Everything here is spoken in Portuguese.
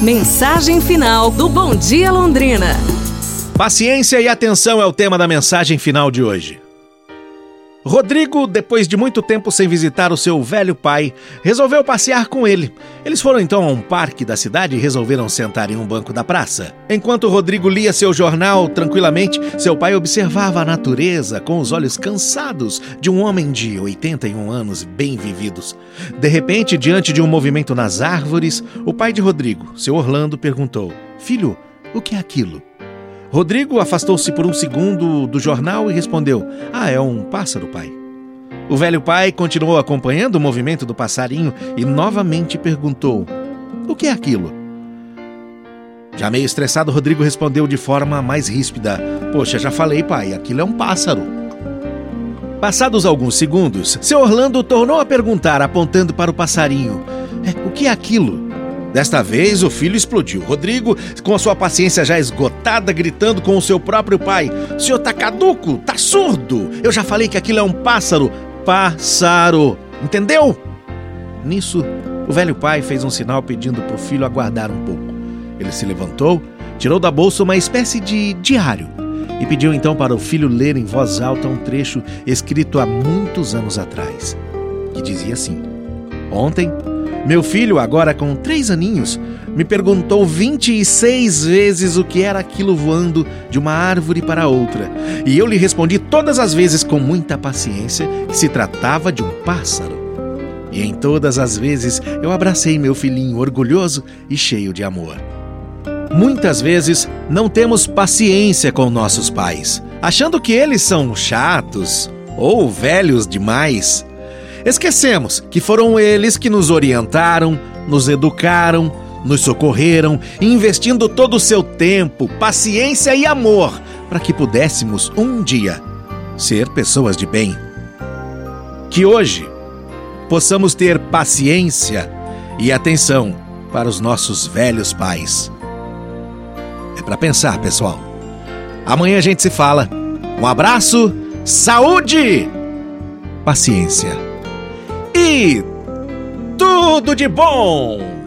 Mensagem final do Bom Dia Londrina. Paciência e atenção é o tema da mensagem final de hoje. Rodrigo, depois de muito tempo sem visitar o seu velho pai, resolveu passear com ele. Eles foram então a um parque da cidade e resolveram sentar em um banco da praça. Enquanto Rodrigo lia seu jornal tranquilamente, seu pai observava a natureza com os olhos cansados de um homem de 81 anos bem vividos. De repente, diante de um movimento nas árvores, o pai de Rodrigo, seu Orlando, perguntou: Filho, o que é aquilo? Rodrigo afastou-se por um segundo do jornal e respondeu: Ah, é um pássaro, pai. O velho pai continuou acompanhando o movimento do passarinho e novamente perguntou: O que é aquilo? Já meio estressado, Rodrigo respondeu de forma mais ríspida: Poxa, já falei, pai, aquilo é um pássaro. Passados alguns segundos, seu Orlando tornou a perguntar, apontando para o passarinho: é, O que é aquilo? Desta vez, o filho explodiu. Rodrigo, com a sua paciência já esgotada, gritando com o seu próprio pai: senhor tá caduco? Tá surdo? Eu já falei que aquilo é um pássaro. Pássaro! Entendeu? Nisso, o velho pai fez um sinal pedindo para o filho aguardar um pouco. Ele se levantou, tirou da bolsa uma espécie de diário e pediu então para o filho ler em voz alta um trecho escrito há muitos anos atrás, que dizia assim: Ontem meu filho, agora com três aninhos, me perguntou 26 vezes o que era aquilo voando de uma árvore para outra, e eu lhe respondi todas as vezes com muita paciência que se tratava de um pássaro. E em todas as vezes eu abracei meu filhinho orgulhoso e cheio de amor. Muitas vezes não temos paciência com nossos pais, achando que eles são chatos ou velhos demais. Esquecemos que foram eles que nos orientaram, nos educaram, nos socorreram, investindo todo o seu tempo, paciência e amor para que pudéssemos um dia ser pessoas de bem. Que hoje possamos ter paciência e atenção para os nossos velhos pais. É para pensar, pessoal. Amanhã a gente se fala. Um abraço, saúde, paciência e tudo de bom!